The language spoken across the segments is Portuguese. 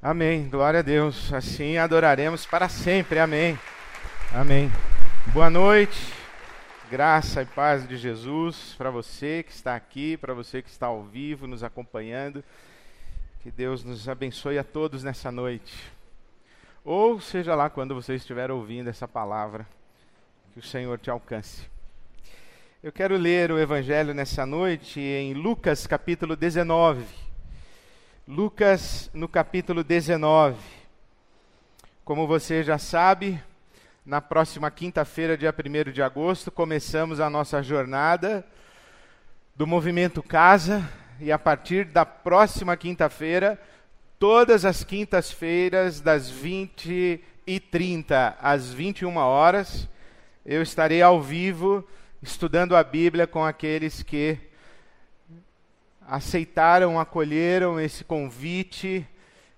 Amém. Glória a Deus. Assim adoraremos para sempre. Amém. Amém. Boa noite. Graça e paz de Jesus para você que está aqui, para você que está ao vivo nos acompanhando. Que Deus nos abençoe a todos nessa noite. Ou seja lá quando você estiver ouvindo essa palavra, que o Senhor te alcance. Eu quero ler o evangelho nessa noite em Lucas capítulo 19. Lucas no capítulo 19. Como você já sabe, na próxima quinta-feira, dia 1 de agosto, começamos a nossa jornada do Movimento Casa. E a partir da próxima quinta-feira, todas as quintas-feiras, das 20 e 30 às 21 horas, eu estarei ao vivo estudando a Bíblia com aqueles que aceitaram, acolheram esse convite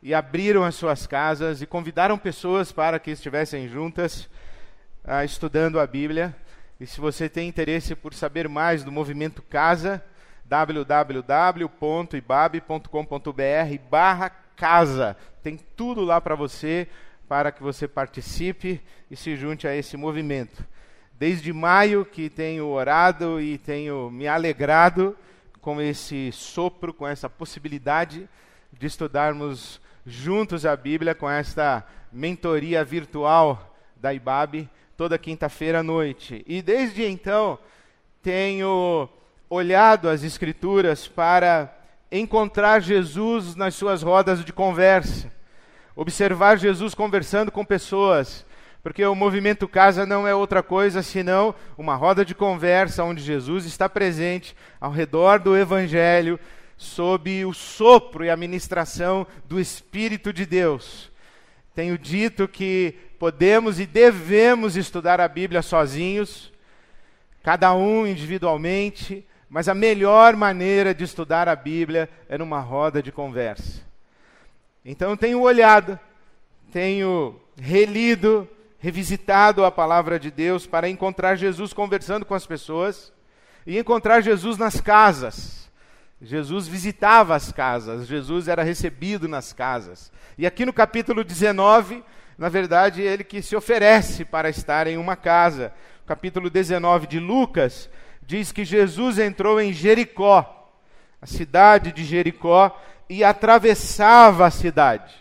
e abriram as suas casas e convidaram pessoas para que estivessem juntas uh, estudando a Bíblia. E se você tem interesse por saber mais do movimento Casa, www.ibab.com.br barra casa. Tem tudo lá para você, para que você participe e se junte a esse movimento. Desde maio que tenho orado e tenho me alegrado com esse sopro, com essa possibilidade de estudarmos juntos a Bíblia com esta mentoria virtual da IBAB toda quinta-feira à noite. E desde então tenho olhado as Escrituras para encontrar Jesus nas suas rodas de conversa, observar Jesus conversando com pessoas, porque o movimento casa não é outra coisa senão uma roda de conversa onde Jesus está presente ao redor do Evangelho, sob o sopro e a ministração do Espírito de Deus. Tenho dito que podemos e devemos estudar a Bíblia sozinhos, cada um individualmente, mas a melhor maneira de estudar a Bíblia é numa roda de conversa. Então tenho olhado, tenho relido, revisitado a palavra de Deus para encontrar Jesus conversando com as pessoas e encontrar Jesus nas casas. Jesus visitava as casas, Jesus era recebido nas casas. E aqui no capítulo 19, na verdade, ele que se oferece para estar em uma casa. O capítulo 19 de Lucas diz que Jesus entrou em Jericó, a cidade de Jericó, e atravessava a cidade.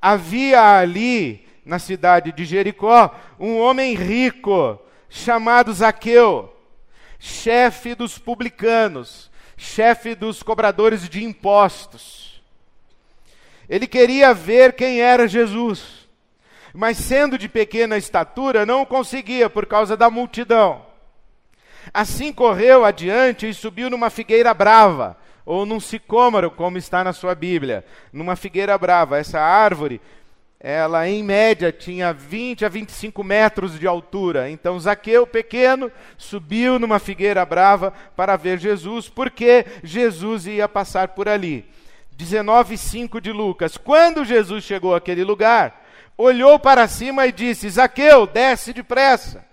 Havia ali na cidade de Jericó, um homem rico chamado Zaqueu, chefe dos publicanos, chefe dos cobradores de impostos. Ele queria ver quem era Jesus, mas sendo de pequena estatura, não conseguia por causa da multidão. Assim correu adiante e subiu numa figueira brava, ou num sicômoro, como está na sua Bíblia, numa figueira brava. Essa árvore ela em média tinha 20 a 25 metros de altura. Então Zaqueu, pequeno, subiu numa figueira brava para ver Jesus, porque Jesus ia passar por ali. 19:5 de Lucas. Quando Jesus chegou àquele lugar, olhou para cima e disse: Zaqueu, desce depressa.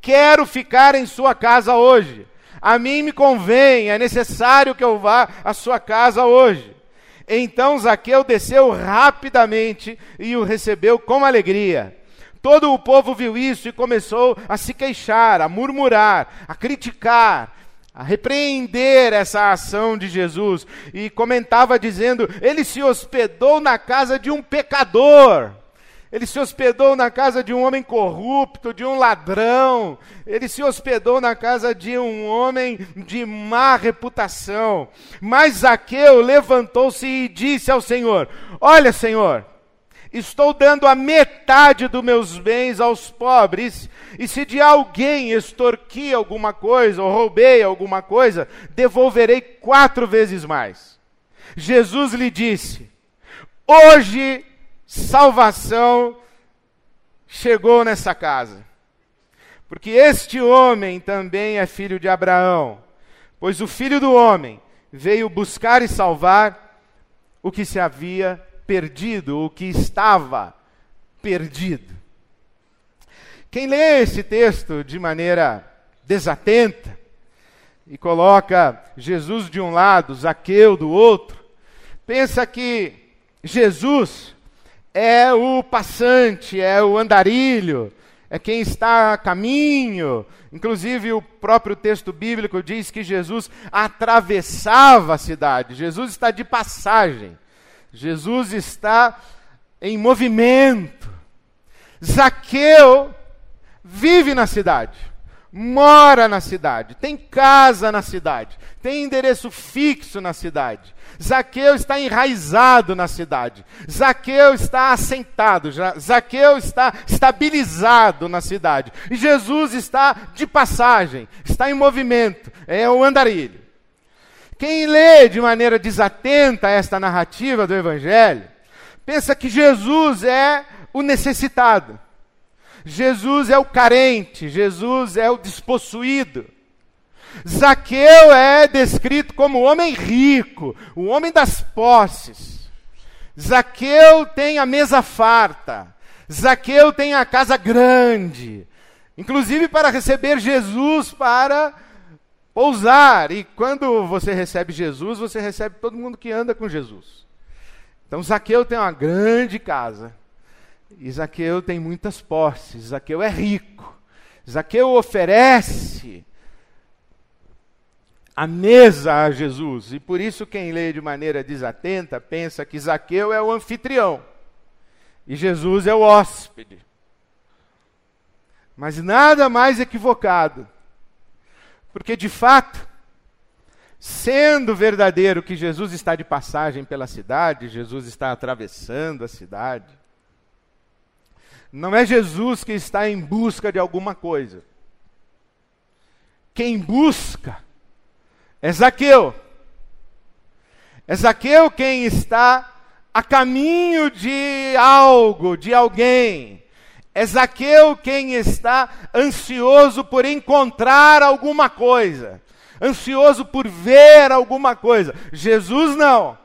Quero ficar em sua casa hoje. A mim me convém, é necessário que eu vá à sua casa hoje. Então Zaqueu desceu rapidamente e o recebeu com alegria. Todo o povo viu isso e começou a se queixar, a murmurar, a criticar, a repreender essa ação de Jesus. E comentava dizendo: ele se hospedou na casa de um pecador. Ele se hospedou na casa de um homem corrupto, de um ladrão. Ele se hospedou na casa de um homem de má reputação. Mas Zaqueu levantou-se e disse ao Senhor: Olha, Senhor, estou dando a metade dos meus bens aos pobres, e se de alguém extorqui alguma coisa ou roubei alguma coisa, devolverei quatro vezes mais. Jesus lhe disse: Hoje salvação chegou nessa casa. Porque este homem também é filho de Abraão, pois o filho do homem veio buscar e salvar o que se havia perdido, o que estava perdido. Quem lê esse texto de maneira desatenta e coloca Jesus de um lado, Zaqueu do outro, pensa que Jesus é o passante, é o andarilho, é quem está a caminho. Inclusive, o próprio texto bíblico diz que Jesus atravessava a cidade. Jesus está de passagem. Jesus está em movimento. Zaqueu vive na cidade, mora na cidade, tem casa na cidade, tem endereço fixo na cidade. Zaqueu está enraizado na cidade. Zaqueu está assentado. Zaqueu está estabilizado na cidade. E Jesus está de passagem, está em movimento. É o andarilho. Quem lê de maneira desatenta esta narrativa do Evangelho, pensa que Jesus é o necessitado. Jesus é o carente, Jesus é o despossuído. Zaqueu é descrito como o homem rico, o homem das posses. Zaqueu tem a mesa farta. Zaqueu tem a casa grande. Inclusive para receber Jesus para pousar. E quando você recebe Jesus, você recebe todo mundo que anda com Jesus. Então Zaqueu tem uma grande casa. E Zaqueu tem muitas posses. Zaqueu é rico. Zaqueu oferece a mesa a Jesus. E por isso, quem lê de maneira desatenta pensa que Zaqueu é o anfitrião e Jesus é o hóspede. Mas nada mais equivocado, porque de fato, sendo verdadeiro que Jesus está de passagem pela cidade, Jesus está atravessando a cidade, não é Jesus que está em busca de alguma coisa. Quem busca é Zaqueu. É Zaqueu quem está a caminho de algo, de alguém. É Zaqueu quem está ansioso por encontrar alguma coisa, ansioso por ver alguma coisa. Jesus não.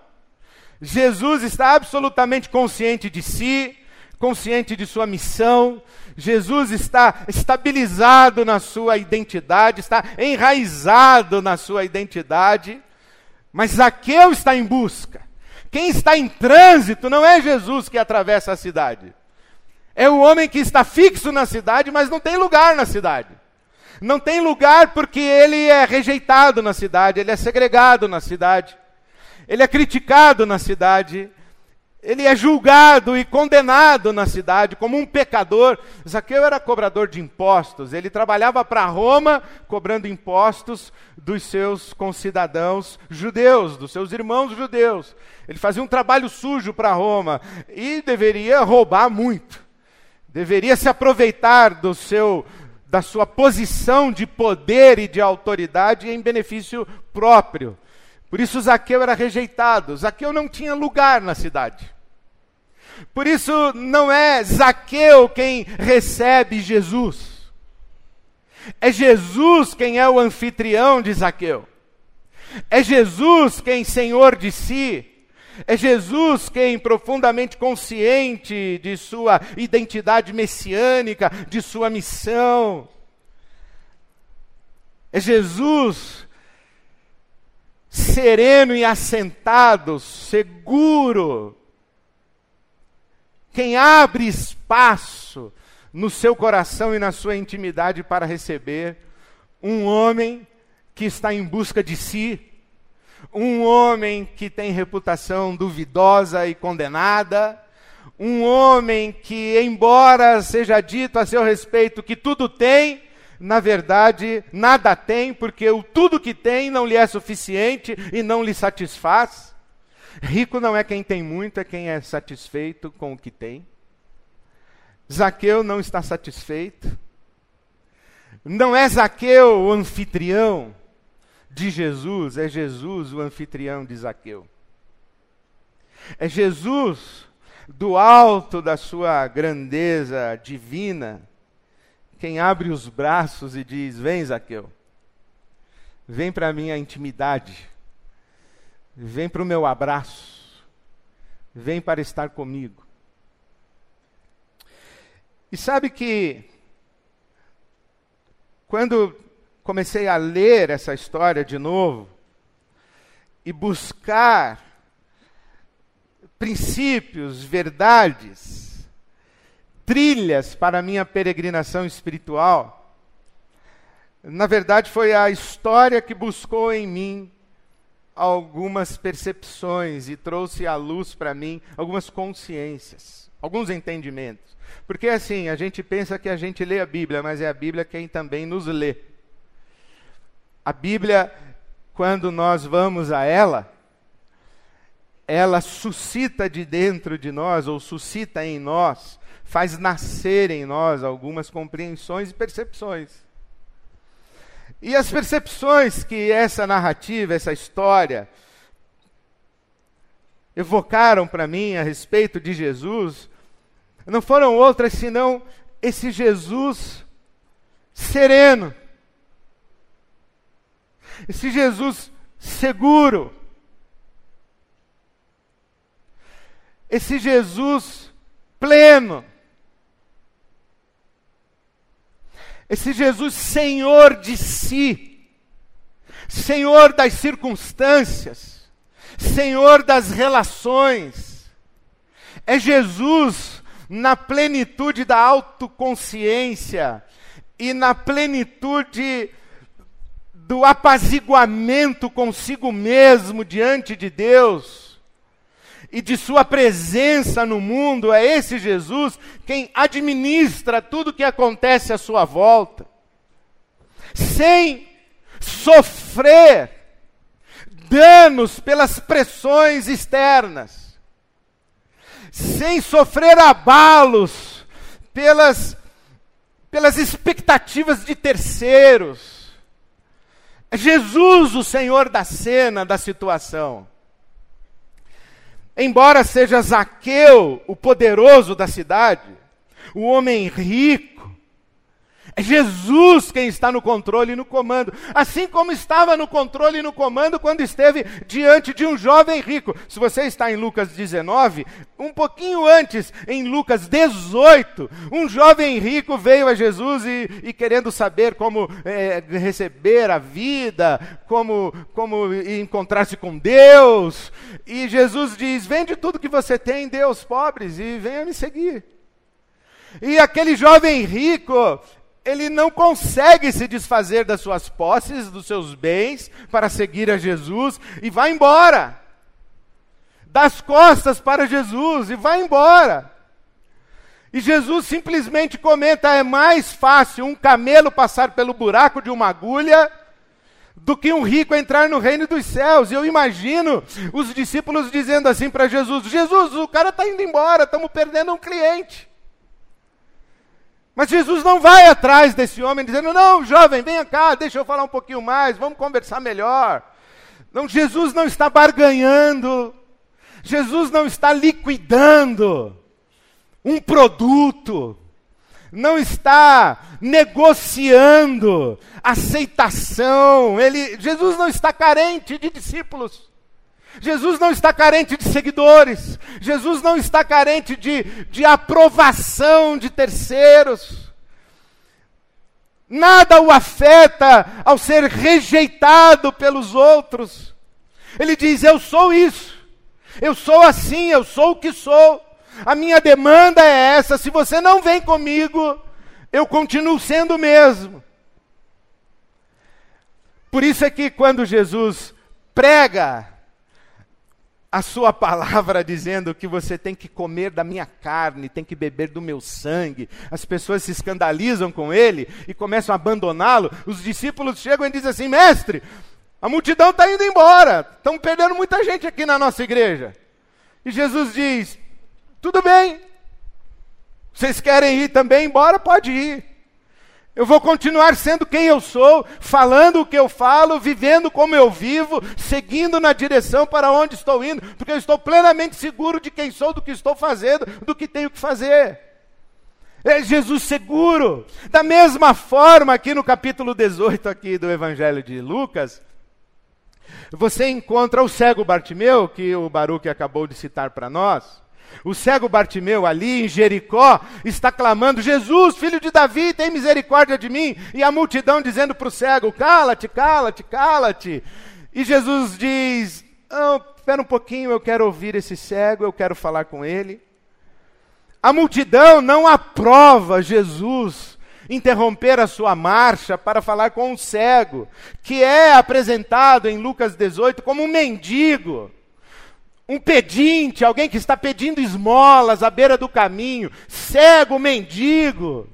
Jesus está absolutamente consciente de si, consciente de sua missão, Jesus está estabilizado na sua identidade, está enraizado na sua identidade, mas Zaqueu está em busca. Quem está em trânsito não é Jesus que atravessa a cidade. É o homem que está fixo na cidade, mas não tem lugar na cidade. Não tem lugar porque ele é rejeitado na cidade, ele é segregado na cidade, ele é criticado na cidade, ele é julgado e condenado na cidade como um pecador. Zaqueu era cobrador de impostos, ele trabalhava para Roma cobrando impostos dos seus concidadãos judeus, dos seus irmãos judeus. Ele fazia um trabalho sujo para Roma e deveria roubar muito. Deveria se aproveitar do seu da sua posição de poder e de autoridade em benefício próprio. Por isso Zaqueu era rejeitado. Zaqueu não tinha lugar na cidade. Por isso, não é Zaqueu quem recebe Jesus. É Jesus quem é o anfitrião de Zaqueu. É Jesus quem, senhor de si, é Jesus quem, profundamente consciente de sua identidade messiânica, de sua missão, é Jesus sereno e assentado, seguro, quem abre espaço no seu coração e na sua intimidade para receber um homem que está em busca de si, um homem que tem reputação duvidosa e condenada, um homem que, embora seja dito a seu respeito que tudo tem, na verdade nada tem, porque o tudo que tem não lhe é suficiente e não lhe satisfaz. Rico não é quem tem muito, é quem é satisfeito com o que tem. Zaqueu não está satisfeito. Não é Zaqueu o anfitrião de Jesus, é Jesus o anfitrião de Zaqueu. É Jesus, do alto da sua grandeza divina, quem abre os braços e diz: Vem, Zaqueu, vem para a minha intimidade Vem para o meu abraço. Vem para estar comigo. E sabe que, quando comecei a ler essa história de novo, e buscar princípios, verdades, trilhas para a minha peregrinação espiritual. Na verdade, foi a história que buscou em mim algumas percepções e trouxe à luz para mim algumas consciências, alguns entendimentos. Porque assim, a gente pensa que a gente lê a Bíblia, mas é a Bíblia quem também nos lê. A Bíblia, quando nós vamos a ela, ela suscita de dentro de nós, ou suscita em nós, faz nascer em nós algumas compreensões e percepções. E as percepções que essa narrativa, essa história, evocaram para mim a respeito de Jesus, não foram outras senão esse Jesus sereno, esse Jesus seguro, esse Jesus pleno, esse Jesus Senhor de si, Senhor das circunstâncias, Senhor das relações, é Jesus na plenitude da autoconsciência e na plenitude do apaziguamento consigo mesmo diante de Deus e de sua presença no mundo, é esse Jesus quem administra tudo o que acontece à sua volta, sem sofrer danos pelas pressões externas, sem sofrer abalos pelas, pelas expectativas de terceiros. É Jesus o Senhor da cena, da situação. Embora seja Zaqueu o poderoso da cidade, o homem rico, é Jesus quem está no controle e no comando. Assim como estava no controle e no comando quando esteve diante de um jovem rico. Se você está em Lucas 19, um pouquinho antes, em Lucas 18, um jovem rico veio a Jesus e, e querendo saber como é, receber a vida, como, como encontrar-se com Deus. E Jesus diz: Vende tudo que você tem, aos pobres e venha me seguir. E aquele jovem rico, ele não consegue se desfazer das suas posses, dos seus bens, para seguir a Jesus e vai embora. Das costas para Jesus e vai embora. E Jesus simplesmente comenta: é mais fácil um camelo passar pelo buraco de uma agulha do que um rico entrar no reino dos céus. E eu imagino os discípulos dizendo assim para Jesus: Jesus, o cara está indo embora, estamos perdendo um cliente. Mas Jesus não vai atrás desse homem dizendo: Não, jovem, venha cá, deixa eu falar um pouquinho mais, vamos conversar melhor. Não, Jesus não está barganhando, Jesus não está liquidando um produto, não está negociando aceitação. Ele, Jesus não está carente de discípulos. Jesus não está carente de seguidores, Jesus não está carente de, de aprovação de terceiros. Nada o afeta ao ser rejeitado pelos outros. Ele diz: Eu sou isso, eu sou assim, eu sou o que sou. A minha demanda é essa: se você não vem comigo, eu continuo sendo o mesmo. Por isso é que quando Jesus prega a sua palavra dizendo que você tem que comer da minha carne, tem que beber do meu sangue. As pessoas se escandalizam com ele e começam a abandoná-lo. Os discípulos chegam e dizem assim: Mestre, a multidão está indo embora, estão perdendo muita gente aqui na nossa igreja. E Jesus diz: Tudo bem, vocês querem ir também embora? Pode ir. Eu vou continuar sendo quem eu sou, falando o que eu falo, vivendo como eu vivo, seguindo na direção para onde estou indo, porque eu estou plenamente seguro de quem sou, do que estou fazendo, do que tenho que fazer. É Jesus seguro. Da mesma forma, aqui no capítulo 18 aqui do Evangelho de Lucas, você encontra o cego Bartimeu, que o Baruque acabou de citar para nós. O cego Bartimeu, ali em Jericó, está clamando: Jesus, filho de Davi, tem misericórdia de mim. E a multidão dizendo para o cego: Cala-te, cala-te, cala-te. E Jesus diz: oh, espera um pouquinho, eu quero ouvir esse cego, eu quero falar com ele. A multidão não aprova Jesus interromper a sua marcha para falar com um cego, que é apresentado em Lucas 18 como um mendigo, um pedinte, alguém que está pedindo esmolas à beira do caminho, cego, mendigo.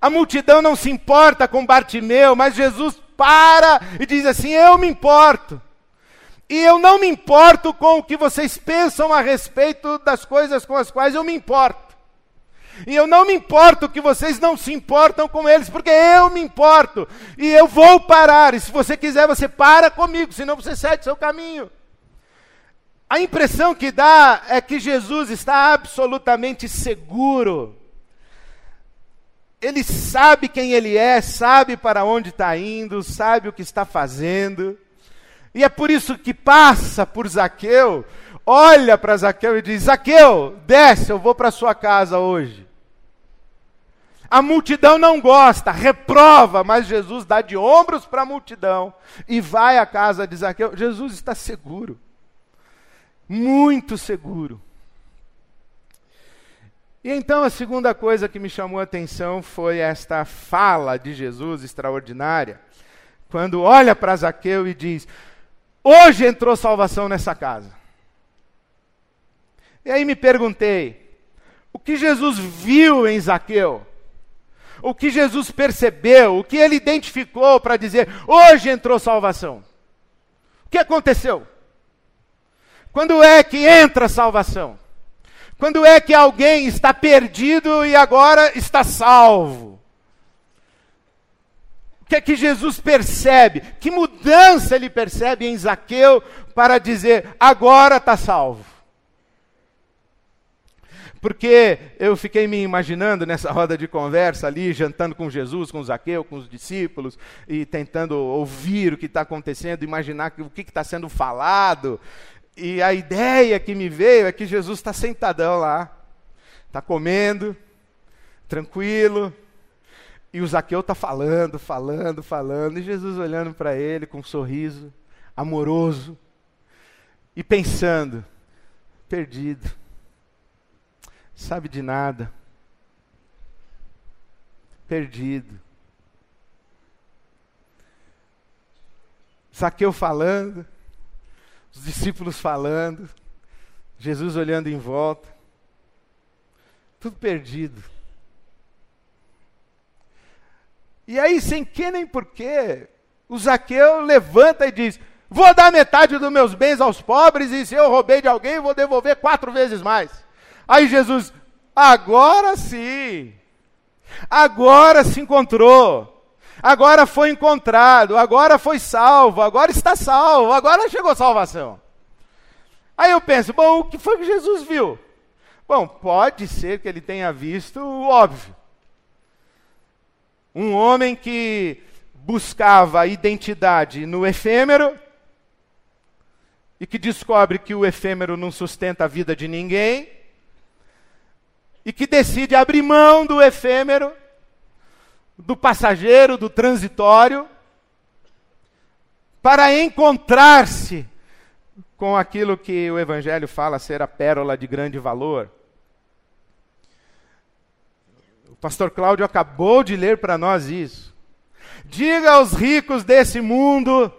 A multidão não se importa com Bartimeu, mas Jesus para e diz assim: Eu me importo. E eu não me importo com o que vocês pensam a respeito das coisas com as quais eu me importo. E eu não me importo que vocês não se importam com eles, porque eu me importo. E eu vou parar. E se você quiser, você para comigo, senão você segue seu caminho. A impressão que dá é que Jesus está absolutamente seguro. Ele sabe quem ele é, sabe para onde está indo, sabe o que está fazendo. E é por isso que passa por Zaqueu, olha para Zaqueu e diz: Zaqueu, desce, eu vou para sua casa hoje. A multidão não gosta, reprova, mas Jesus dá de ombros para a multidão e vai à casa de Zaqueu. Jesus está seguro, muito seguro. E então a segunda coisa que me chamou a atenção foi esta fala de Jesus extraordinária, quando olha para Zaqueu e diz: Hoje entrou salvação nessa casa. E aí me perguntei: o que Jesus viu em Zaqueu? o que Jesus percebeu, o que ele identificou para dizer: hoje entrou salvação. O que aconteceu? Quando é que entra salvação? Quando é que alguém está perdido e agora está salvo? O que é que Jesus percebe? Que mudança ele percebe em Zaqueu para dizer: agora está salvo? Porque eu fiquei me imaginando nessa roda de conversa ali, jantando com Jesus, com Zaqueu, com os discípulos, e tentando ouvir o que está acontecendo, imaginar o que está sendo falado. E a ideia que me veio é que Jesus está sentadão lá, está comendo, tranquilo, e o Zaqueu está falando, falando, falando, e Jesus olhando para ele com um sorriso amoroso e pensando: perdido sabe de nada, perdido. Saqueu falando, os discípulos falando, Jesus olhando em volta, tudo perdido. E aí, sem que nem porquê, o Zaqueu levanta e diz: Vou dar metade dos meus bens aos pobres, e se eu roubei de alguém, vou devolver quatro vezes mais. Aí Jesus, agora sim, agora se encontrou, agora foi encontrado, agora foi salvo, agora está salvo, agora chegou salvação. Aí eu penso, bom, o que foi que Jesus viu? Bom, pode ser que ele tenha visto o óbvio. Um homem que buscava identidade no efêmero e que descobre que o efêmero não sustenta a vida de ninguém e que decide abrir mão do efêmero, do passageiro, do transitório, para encontrar-se com aquilo que o Evangelho fala ser a pérola de grande valor. O pastor Cláudio acabou de ler para nós isso. Diga aos ricos desse mundo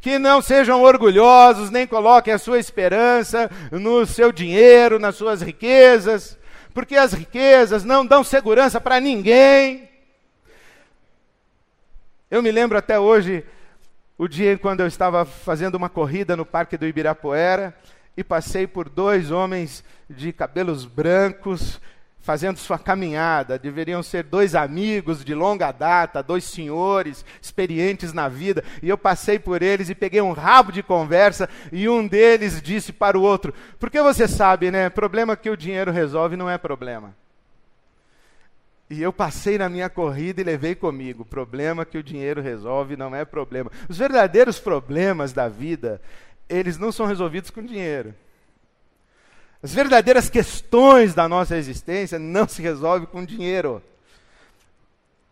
que não sejam orgulhosos, nem coloquem a sua esperança no seu dinheiro, nas suas riquezas, porque as riquezas não dão segurança para ninguém. Eu me lembro até hoje o dia quando eu estava fazendo uma corrida no Parque do Ibirapuera e passei por dois homens de cabelos brancos fazendo sua caminhada. Deveriam ser dois amigos de longa data, dois senhores experientes na vida. E eu passei por eles e peguei um rabo de conversa. E um deles disse para o outro: Porque você sabe, né? Problema que o dinheiro resolve não é problema. E eu passei na minha corrida e levei comigo. Problema que o dinheiro resolve não é problema. Os verdadeiros problemas da vida, eles não são resolvidos com dinheiro. As verdadeiras questões da nossa existência não se resolvem com dinheiro.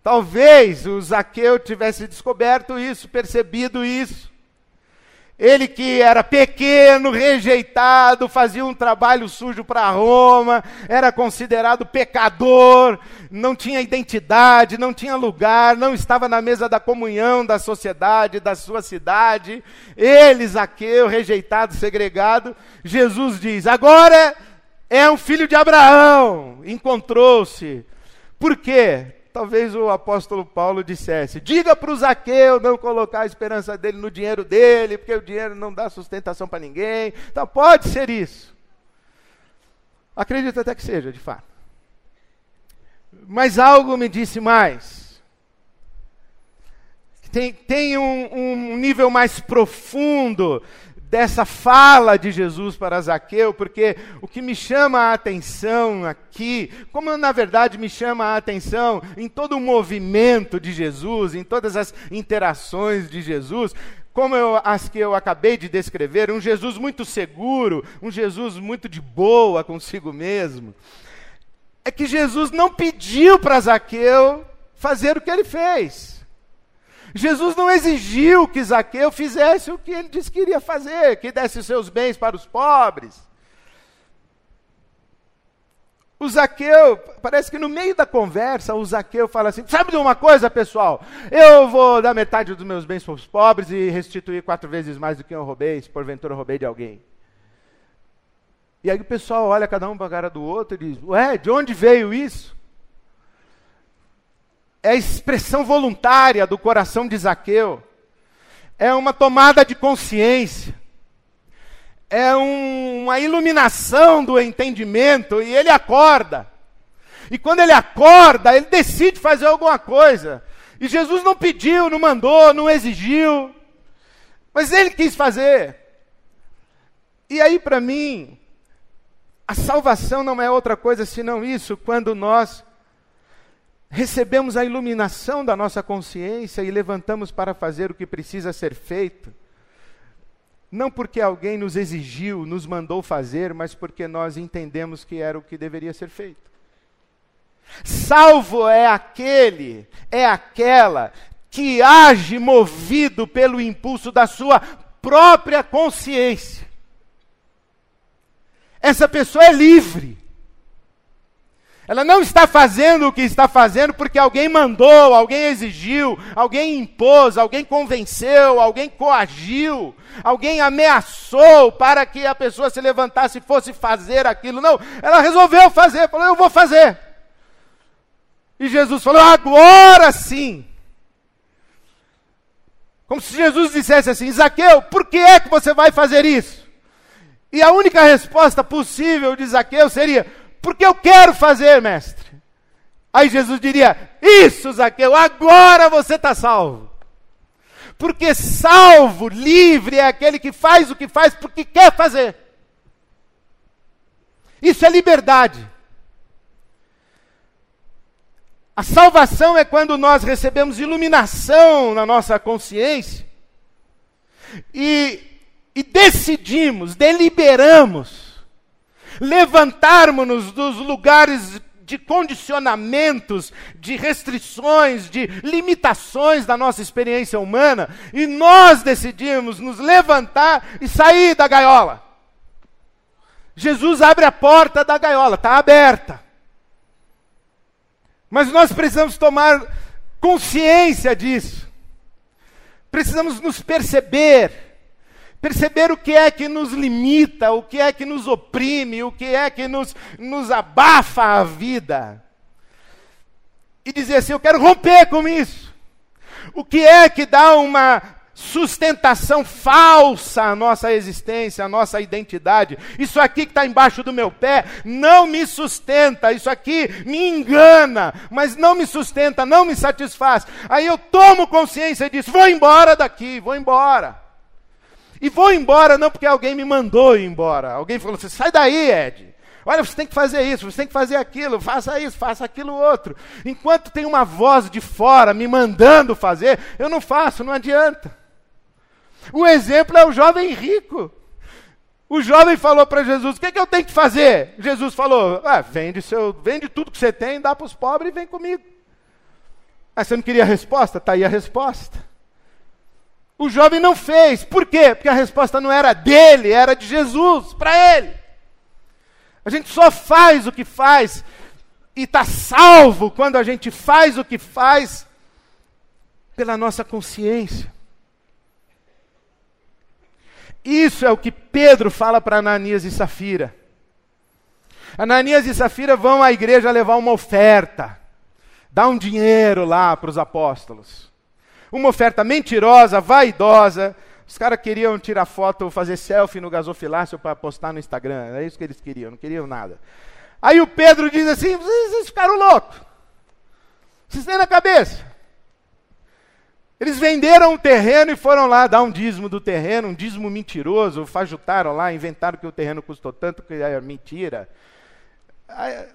Talvez o Zaqueu tivesse descoberto isso, percebido isso. Ele que era pequeno, rejeitado, fazia um trabalho sujo para Roma, era considerado pecador, não tinha identidade, não tinha lugar, não estava na mesa da comunhão da sociedade, da sua cidade. Ele, Zaqueu, rejeitado, segregado, Jesus diz: agora é um filho de Abraão, encontrou-se. Por quê? Talvez o apóstolo Paulo dissesse: diga para o Zaqueu não colocar a esperança dele no dinheiro dele, porque o dinheiro não dá sustentação para ninguém. Então pode ser isso. Acredito até que seja, de fato. Mas algo me disse mais. Tem, tem um, um nível mais profundo dessa fala de Jesus para Zaqueu, porque o que me chama a atenção aqui, como na verdade me chama a atenção em todo o movimento de Jesus, em todas as interações de Jesus, como eu, as que eu acabei de descrever, um Jesus muito seguro, um Jesus muito de boa consigo mesmo, é que Jesus não pediu para Zaqueu fazer o que ele fez. Jesus não exigiu que Zaqueu fizesse o que ele disse que iria fazer, que desse seus bens para os pobres. O Zaqueu, parece que no meio da conversa, o Zaqueu fala assim: sabe de uma coisa, pessoal? Eu vou dar metade dos meus bens para os pobres e restituir quatro vezes mais do que eu roubei, se porventura eu roubei de alguém. E aí o pessoal olha cada um para a cara do outro e diz: Ué, de onde veio isso? É a expressão voluntária do coração de Zaqueu, é uma tomada de consciência, é um, uma iluminação do entendimento, e ele acorda. E quando ele acorda, ele decide fazer alguma coisa. E Jesus não pediu, não mandou, não exigiu, mas ele quis fazer. E aí, para mim, a salvação não é outra coisa senão isso, quando nós recebemos a iluminação da nossa consciência e levantamos para fazer o que precisa ser feito, não porque alguém nos exigiu, nos mandou fazer, mas porque nós entendemos que era o que deveria ser feito. Salvo é aquele, é aquela que age movido pelo impulso da sua própria consciência. Essa pessoa é livre. Ela não está fazendo o que está fazendo porque alguém mandou, alguém exigiu, alguém impôs, alguém convenceu, alguém coagiu, alguém ameaçou para que a pessoa se levantasse e fosse fazer aquilo. Não, ela resolveu fazer, falou: Eu vou fazer. E Jesus falou: Agora sim. Como se Jesus dissesse assim: Zaqueu, por que é que você vai fazer isso? E a única resposta possível de Zaqueu seria: porque eu quero fazer, mestre. Aí Jesus diria: Isso, Zaqueu, agora você está salvo. Porque salvo, livre, é aquele que faz o que faz porque quer fazer. Isso é liberdade. A salvação é quando nós recebemos iluminação na nossa consciência e, e decidimos, deliberamos levantarmos-nos dos lugares de condicionamentos, de restrições, de limitações da nossa experiência humana, e nós decidimos nos levantar e sair da gaiola. Jesus abre a porta da gaiola, está aberta. Mas nós precisamos tomar consciência disso. Precisamos nos perceber Perceber o que é que nos limita, o que é que nos oprime, o que é que nos, nos abafa a vida. E dizer assim: eu quero romper com isso. O que é que dá uma sustentação falsa à nossa existência, à nossa identidade. Isso aqui que está embaixo do meu pé não me sustenta, isso aqui me engana, mas não me sustenta, não me satisfaz. Aí eu tomo consciência disso, vou embora daqui, vou embora. E vou embora não porque alguém me mandou ir embora. Alguém falou assim: sai daí, Ed. Olha, você tem que fazer isso, você tem que fazer aquilo, faça isso, faça aquilo outro. Enquanto tem uma voz de fora me mandando fazer, eu não faço, não adianta. O exemplo é o jovem rico. O jovem falou para Jesus: O que, é que eu tenho que fazer? Jesus falou: ah, vende, seu, vende tudo que você tem, dá para os pobres e vem comigo. Ah, você não queria a resposta? Está aí a resposta. O jovem não fez. Por quê? Porque a resposta não era dele, era de Jesus, para ele. A gente só faz o que faz e está salvo quando a gente faz o que faz pela nossa consciência. Isso é o que Pedro fala para Ananias e Safira. Ananias e Safira vão à igreja levar uma oferta, dá um dinheiro lá para os apóstolos. Uma oferta mentirosa, vaidosa. Os caras queriam tirar foto, fazer selfie no gasofilácio para postar no Instagram. É isso que eles queriam, não queriam nada. Aí o Pedro diz assim: vocês, ficaram loucos. Vocês têm na cabeça. Eles venderam o terreno e foram lá dar um dízimo do terreno, um dízimo mentiroso, fajutaram lá, inventaram que o terreno custou tanto, que é mentira. Aí,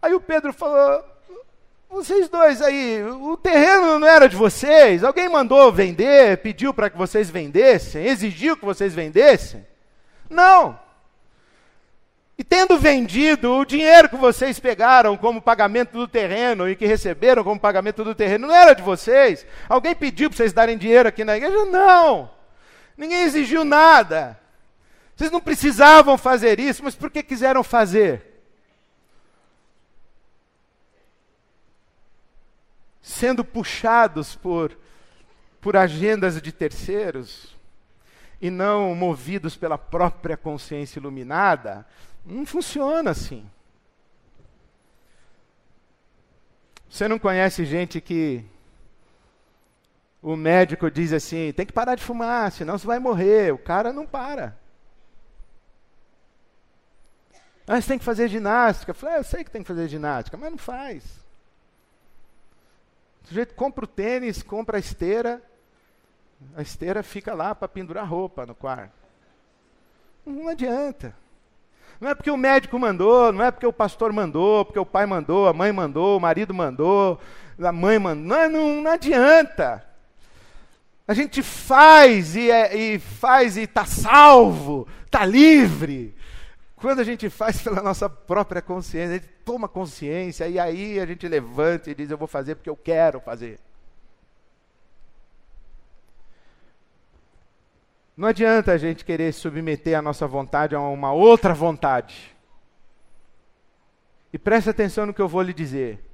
aí o Pedro falou: vocês dois aí, o terreno não era de vocês? Alguém mandou vender, pediu para que vocês vendessem, exigiu que vocês vendessem? Não. E tendo vendido, o dinheiro que vocês pegaram como pagamento do terreno e que receberam como pagamento do terreno não era de vocês? Alguém pediu para vocês darem dinheiro aqui na igreja? Não. Ninguém exigiu nada. Vocês não precisavam fazer isso, mas por que quiseram fazer? Sendo puxados por, por agendas de terceiros e não movidos pela própria consciência iluminada, não funciona assim. Você não conhece gente que o médico diz assim: tem que parar de fumar, senão você vai morrer. O cara não para. Ah, tem que fazer ginástica. Eu falei, ah, eu sei que tem que fazer ginástica, mas não faz. O sujeito compra o tênis, compra a esteira, a esteira fica lá para pendurar roupa no quarto. Não adianta. Não é porque o médico mandou, não é porque o pastor mandou, porque o pai mandou, a mãe mandou, o marido mandou, a mãe mandou. Não, não, não adianta. A gente faz e, é, e faz e está salvo, está livre. Quando a gente faz pela nossa própria consciência, a gente toma consciência e aí a gente levanta e diz: Eu vou fazer porque eu quero fazer. Não adianta a gente querer submeter a nossa vontade a uma outra vontade. E preste atenção no que eu vou lhe dizer.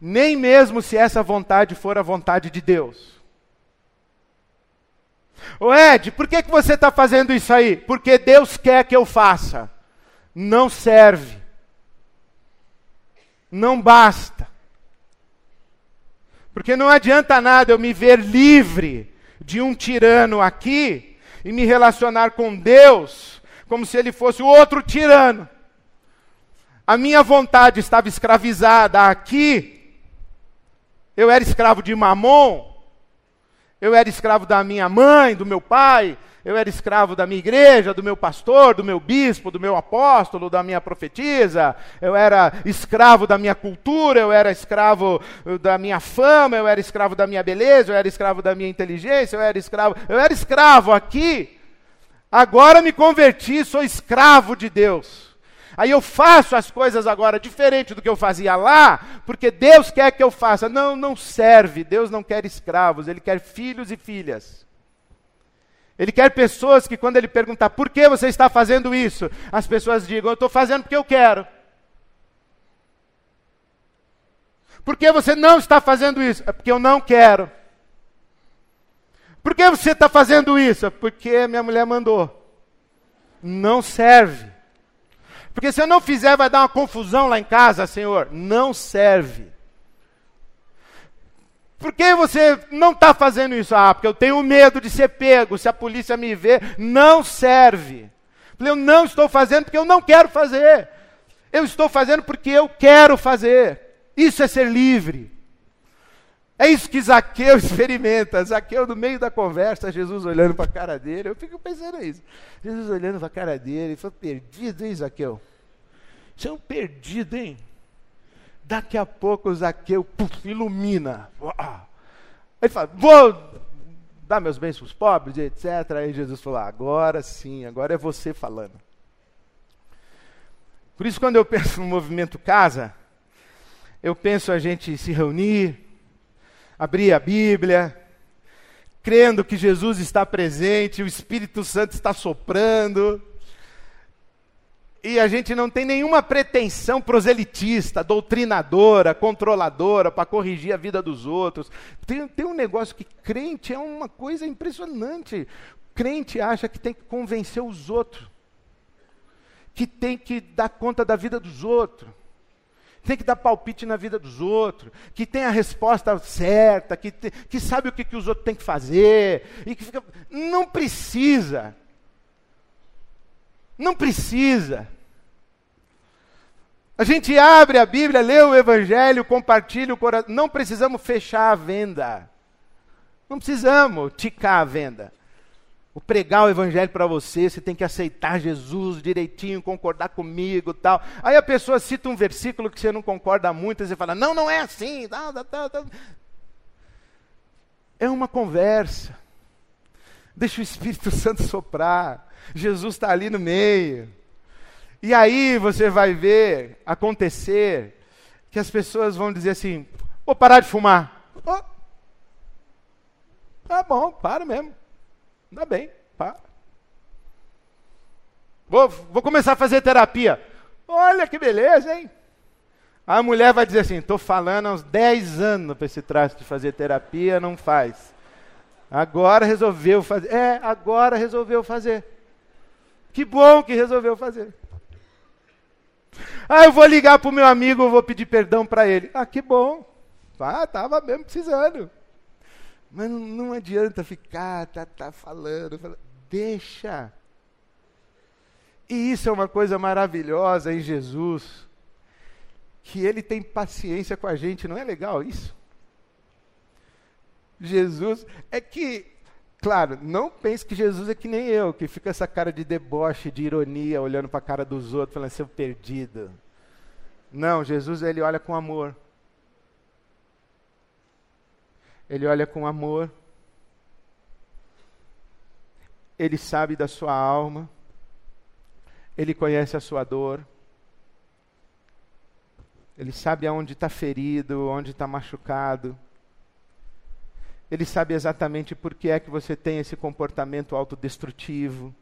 Nem mesmo se essa vontade for a vontade de Deus. Ô Ed, por que, que você está fazendo isso aí? Porque Deus quer que eu faça. Não serve. Não basta. Porque não adianta nada eu me ver livre de um tirano aqui e me relacionar com Deus como se ele fosse outro tirano. A minha vontade estava escravizada aqui. Eu era escravo de Mamon. Eu era escravo da minha mãe, do meu pai. Eu era escravo da minha igreja, do meu pastor, do meu bispo, do meu apóstolo, da minha profetisa. Eu era escravo da minha cultura, eu era escravo uh, da minha fama, eu era escravo da minha beleza, eu era escravo da minha inteligência, eu era escravo. Eu era escravo aqui. Agora me converti, sou escravo de Deus. Aí eu faço as coisas agora diferente do que eu fazia lá, porque Deus quer que eu faça. Não, não serve. Deus não quer escravos, Ele quer filhos e filhas. Ele quer pessoas que, quando Ele perguntar por que você está fazendo isso, as pessoas digam: Eu estou fazendo porque eu quero. Por que você não está fazendo isso? É porque eu não quero. Por que você está fazendo isso? É porque minha mulher mandou. Não serve. Porque se eu não fizer, vai dar uma confusão lá em casa, Senhor. Não serve. Por que você não está fazendo isso? Ah, porque eu tenho medo de ser pego. Se a polícia me ver, não serve. Eu não estou fazendo porque eu não quero fazer. Eu estou fazendo porque eu quero fazer. Isso é ser livre. É isso que Zaqueu experimenta. Zaqueu, no meio da conversa, Jesus olhando para a cara dele. Eu fico pensando nisso. Jesus olhando para a cara dele. Ele falou: Perdido, hein, Zaqueu? Você é um perdido, hein? Daqui a pouco Zaqueu puf, ilumina. Ele fala: Vou dar meus bens para os pobres, etc. Aí Jesus falou: Agora sim, agora é você falando. Por isso, quando eu penso no movimento casa, eu penso a gente se reunir, abrir a Bíblia, crendo que Jesus está presente, o Espírito Santo está soprando. E a gente não tem nenhuma pretensão proselitista, doutrinadora, controladora, para corrigir a vida dos outros. Tem, tem um negócio que crente é uma coisa impressionante. Crente acha que tem que convencer os outros, que tem que dar conta da vida dos outros tem que dar palpite na vida dos outros, que tem a resposta certa, que, te, que sabe o que, que os outros têm que fazer, e que fica. Não precisa. Não precisa. A gente abre a Bíblia, lê o Evangelho, compartilha o coração. Não precisamos fechar a venda. Não precisamos ticar a venda o pregar o evangelho para você, você tem que aceitar Jesus direitinho, concordar comigo, tal. Aí a pessoa cita um versículo que você não concorda muito, e você fala: "Não, não é assim". É uma conversa. Deixa o Espírito Santo soprar. Jesus está ali no meio. E aí você vai ver acontecer que as pessoas vão dizer assim: vou parar de fumar. Oh, tá bom, para mesmo. Ainda bem, pá. Vou, vou começar a fazer terapia. Olha que beleza, hein? A mulher vai dizer assim: estou falando há uns 10 anos para esse traço de fazer terapia, não faz. Agora resolveu fazer. É, agora resolveu fazer. Que bom que resolveu fazer. Ah, eu vou ligar para o meu amigo, vou pedir perdão para ele. Ah, que bom. Ah, estava mesmo precisando. Mas não, não adianta ficar, tá, tá falando, falando. Deixa. E isso é uma coisa maravilhosa em Jesus. Que ele tem paciência com a gente, não é legal isso? Jesus, é que, claro, não pense que Jesus é que nem eu, que fica essa cara de deboche, de ironia, olhando para a cara dos outros, falando, seu perdido. Não, Jesus, ele olha com amor. Ele olha com amor. Ele sabe da sua alma. Ele conhece a sua dor. Ele sabe aonde está ferido, onde está machucado. Ele sabe exatamente por que é que você tem esse comportamento autodestrutivo.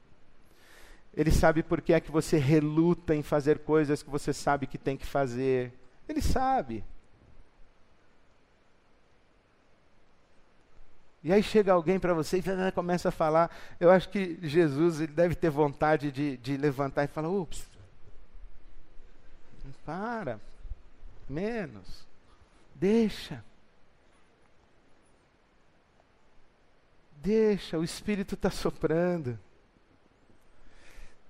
Ele sabe por que é que você reluta em fazer coisas que você sabe que tem que fazer. Ele sabe. E aí chega alguém para você e começa a falar. Eu acho que Jesus ele deve ter vontade de, de levantar e falar: ups, para, menos, deixa. Deixa, o Espírito está soprando.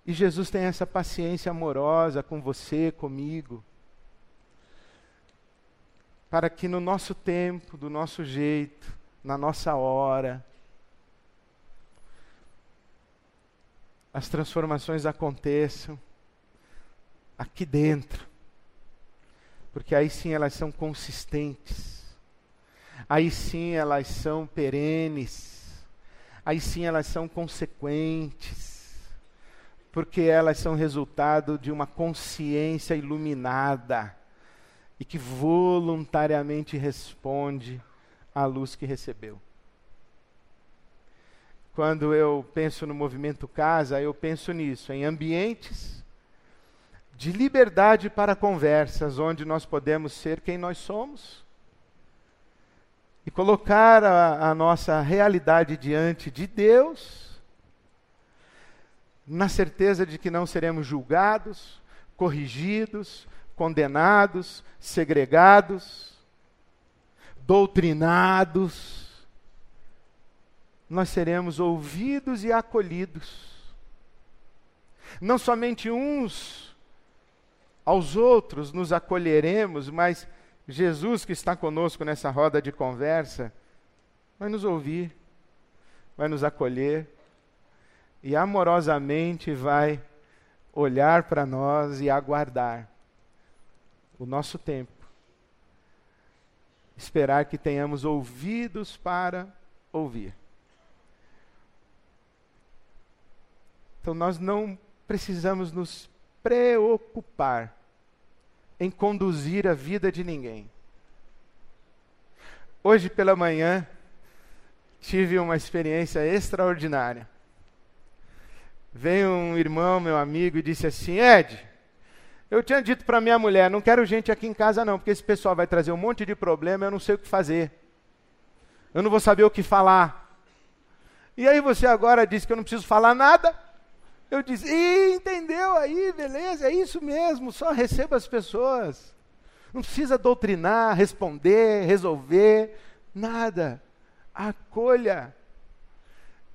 E Jesus tem essa paciência amorosa com você, comigo, para que no nosso tempo, do nosso jeito, na nossa hora. As transformações aconteçam aqui dentro. Porque aí sim elas são consistentes. Aí sim elas são perenes. Aí sim elas são consequentes. Porque elas são resultado de uma consciência iluminada e que voluntariamente responde a luz que recebeu. Quando eu penso no movimento casa, eu penso nisso, em ambientes de liberdade para conversas, onde nós podemos ser quem nós somos e colocar a, a nossa realidade diante de Deus, na certeza de que não seremos julgados, corrigidos, condenados, segregados doutrinados, nós seremos ouvidos e acolhidos. Não somente uns aos outros nos acolheremos, mas Jesus que está conosco nessa roda de conversa vai nos ouvir, vai nos acolher e amorosamente vai olhar para nós e aguardar o nosso tempo esperar que tenhamos ouvidos para ouvir. Então nós não precisamos nos preocupar em conduzir a vida de ninguém. Hoje pela manhã tive uma experiência extraordinária. Veio um irmão, meu amigo, e disse assim: Ed, eu tinha dito para minha mulher, não quero gente aqui em casa não, porque esse pessoal vai trazer um monte de problema, eu não sei o que fazer. Eu não vou saber o que falar. E aí você agora diz que eu não preciso falar nada? Eu disse, entendeu aí, beleza, é isso mesmo, só receba as pessoas. Não precisa doutrinar, responder, resolver, nada. Acolha.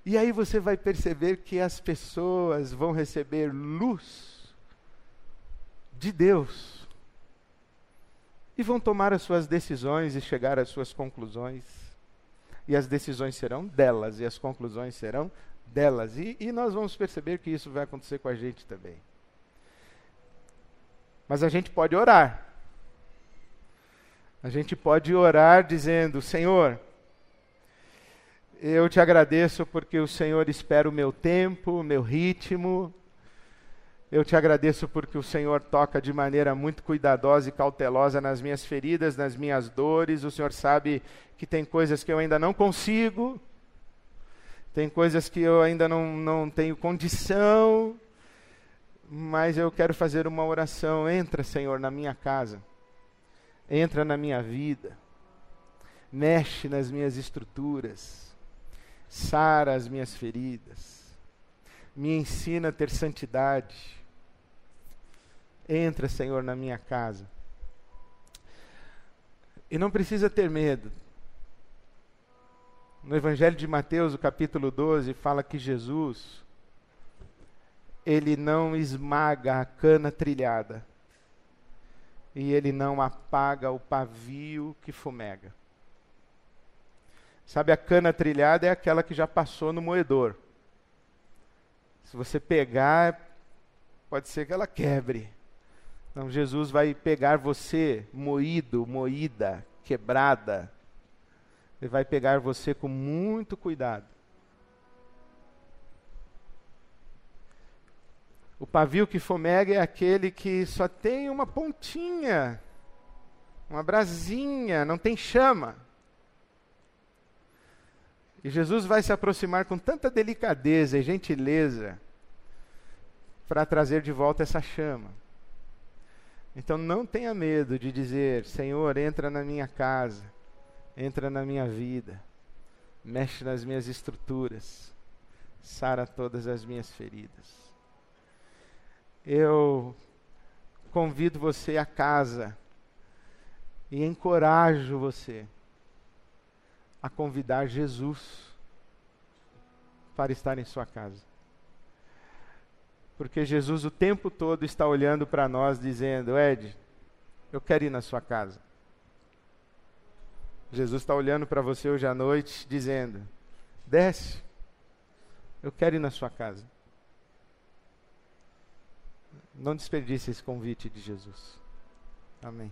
E aí você vai perceber que as pessoas vão receber luz de Deus. E vão tomar as suas decisões e chegar às suas conclusões. E as decisões serão delas, e as conclusões serão delas. E, e nós vamos perceber que isso vai acontecer com a gente também. Mas a gente pode orar. A gente pode orar dizendo: Senhor, eu te agradeço porque o Senhor espera o meu tempo, o meu ritmo. Eu te agradeço porque o Senhor toca de maneira muito cuidadosa e cautelosa nas minhas feridas, nas minhas dores. O Senhor sabe que tem coisas que eu ainda não consigo, tem coisas que eu ainda não, não tenho condição, mas eu quero fazer uma oração. Entra, Senhor, na minha casa, entra na minha vida, mexe nas minhas estruturas, sara as minhas feridas, me ensina a ter santidade. Entra, Senhor, na minha casa. E não precisa ter medo. No Evangelho de Mateus, o capítulo 12, fala que Jesus ele não esmaga a cana trilhada e ele não apaga o pavio que fumega. Sabe, a cana trilhada é aquela que já passou no moedor. Se você pegar, pode ser que ela quebre. Então Jesus vai pegar você moído, moída, quebrada, ele vai pegar você com muito cuidado. O pavio que fomega é aquele que só tem uma pontinha, uma brasinha, não tem chama. E Jesus vai se aproximar com tanta delicadeza e gentileza para trazer de volta essa chama. Então não tenha medo de dizer: Senhor, entra na minha casa entra na minha vida, mexe nas minhas estruturas, sara todas as minhas feridas. Eu convido você a casa e encorajo você a convidar Jesus para estar em sua casa. Porque Jesus o tempo todo está olhando para nós dizendo: Ed, eu quero ir na sua casa. Jesus está olhando para você hoje à noite, dizendo: desce, eu quero ir na sua casa. Não desperdice esse convite de Jesus. Amém.